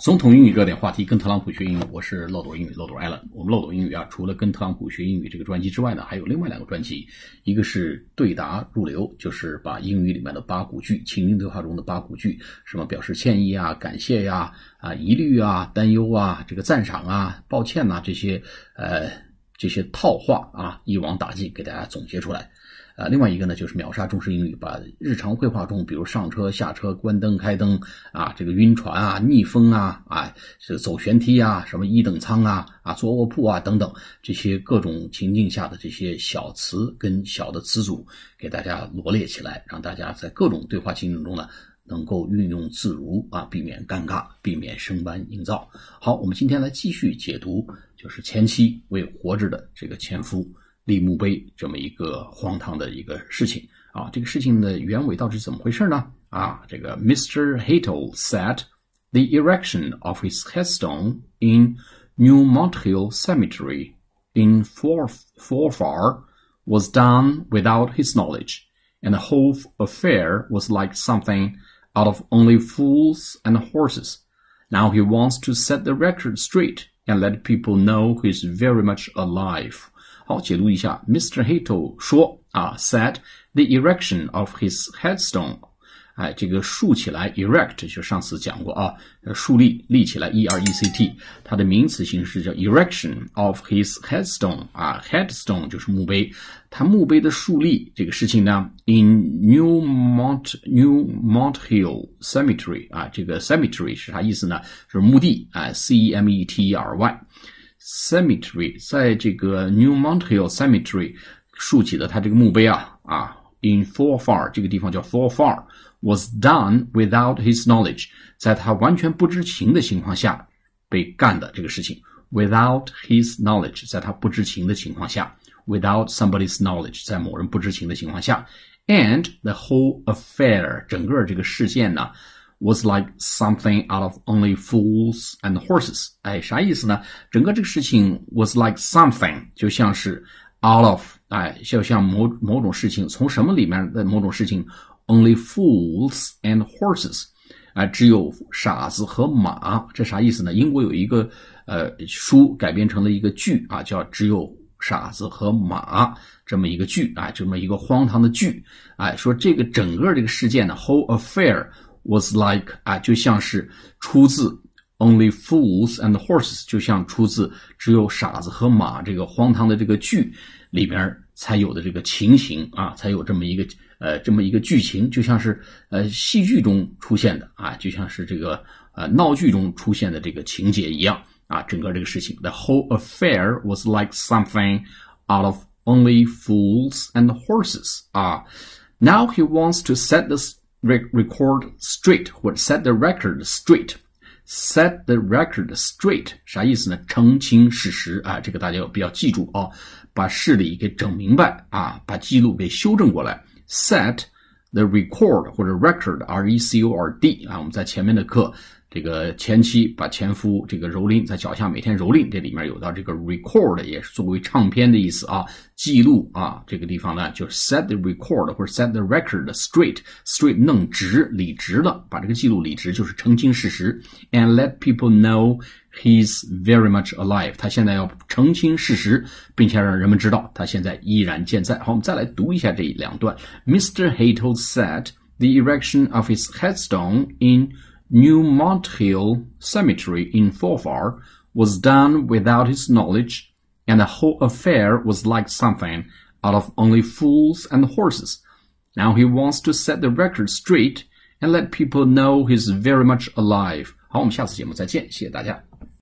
总统英语热点话题，跟特朗普学英语，我是漏斗英语漏斗艾伦。我们漏斗英语啊，除了跟特朗普学英语这个专辑之外呢，还有另外两个专辑，一个是对答入流，就是把英语里面的八股句，情境对话中的八股句，什么表示歉意啊、感谢呀、啊疑虑啊、担忧啊、这个赞赏啊、抱歉呐这些呃这些套话啊，一网打尽，给大家总结出来。啊，另外一个呢，就是秒杀中式英语，把日常会话中，比如上车、下车、关灯、开灯啊，这个晕船啊、逆风啊，啊，是走舷梯啊，什么一等舱啊，啊，坐卧铺啊等等，这些各种情境下的这些小词跟小的词组，给大家罗列起来，让大家在各种对话情景中呢，能够运用自如啊，避免尴尬，避免生搬硬造。好，我们今天来继续解读，就是前妻为活着的这个前夫。立墓碑这么一个荒唐的一个事情啊，这个事情的原委到底怎么回事呢？啊，这个 Mr. Hatel said the erection of his headstone in New Mont Hill Cemetery in Forfar was done without his knowledge, and the whole affair was like something out of only fools and horses. Now he wants to set the record straight and let people know he's very much alive. 好，解读一下，Mr. Hato 说啊，said the erection of his headstone， 哎，这个竖起来，erect 就上次讲过啊，竖立立起来，e r e c t，它的名词形式叫 erection of his headstone 啊，headstone 就是墓碑，它墓碑的竖立这个事情呢，in New Mont New Mont Hill Cemetery 啊，这个 cemetery 是啥意思呢？就是墓地啊，c e m e t e r y。Cemetery 在这个 New Mont Hill Cemetery 竖起的它这个墓碑啊啊，in Forfar 这个地方叫 Forfar was done without his knowledge，在他完全不知情的情况下被干的这个事情。Without his knowledge，在他不知情的情况下；without somebody's knowledge，在某人不知情的情况下。And the whole affair，整个这个事件呢？was like something out of only fools and horses。哎，啥意思呢？整个这个事情 was like something，就像是 out of，哎，就像某某种事情从什么里面的某种事情 ，only fools and horses，啊，只有傻子和马。这啥意思呢？英国有一个呃书改编成了一个剧啊，叫只有傻子和马这么一个剧啊，这么一个荒唐的剧。哎，说这个整个这个事件的 whole affair。was like 啊，就像是出自 Only Fools and Horses，就像出自只有傻子和马这个荒唐的这个剧里边才有的这个情形啊，才有这么一个呃这么一个剧情，就像是呃戏剧中出现的啊，就像是这个呃闹剧中出现的这个情节一样啊，整个这个事情，the whole affair was like something out of Only Fools and Horses 啊。Now he wants to set this record straight 或者 set the record straight。set the record straight 啥意思呢？澄清事实啊，这个大家要比较记住啊，把事理给整明白啊，把记录给修正过来。set the record 或者 record r e c o r d 啊，我们在前面的课。 这个前妻把前夫这个蹂躏在脚下，每天蹂躏，这里面有到这个 record 也是作为唱片的意思啊，记录啊，这个地方呢就是 set the record 或者 set the record straight，straight 弄直理直了，把这个记录理直，就是澄清事实，and let people know he's very much alive。他现在要澄清事实，并且让人们知道他现在依然健在。好，我们再来读一下这两段。Mr. Hatel said the erection of his headstone in New Mont Hill Cemetery in Forfar was done without his knowledge, and the whole affair was like something out of only fools and horses. Now he wants to set the record straight and let people know he's very much alive. 好，我们下次节目再见，谢谢大家。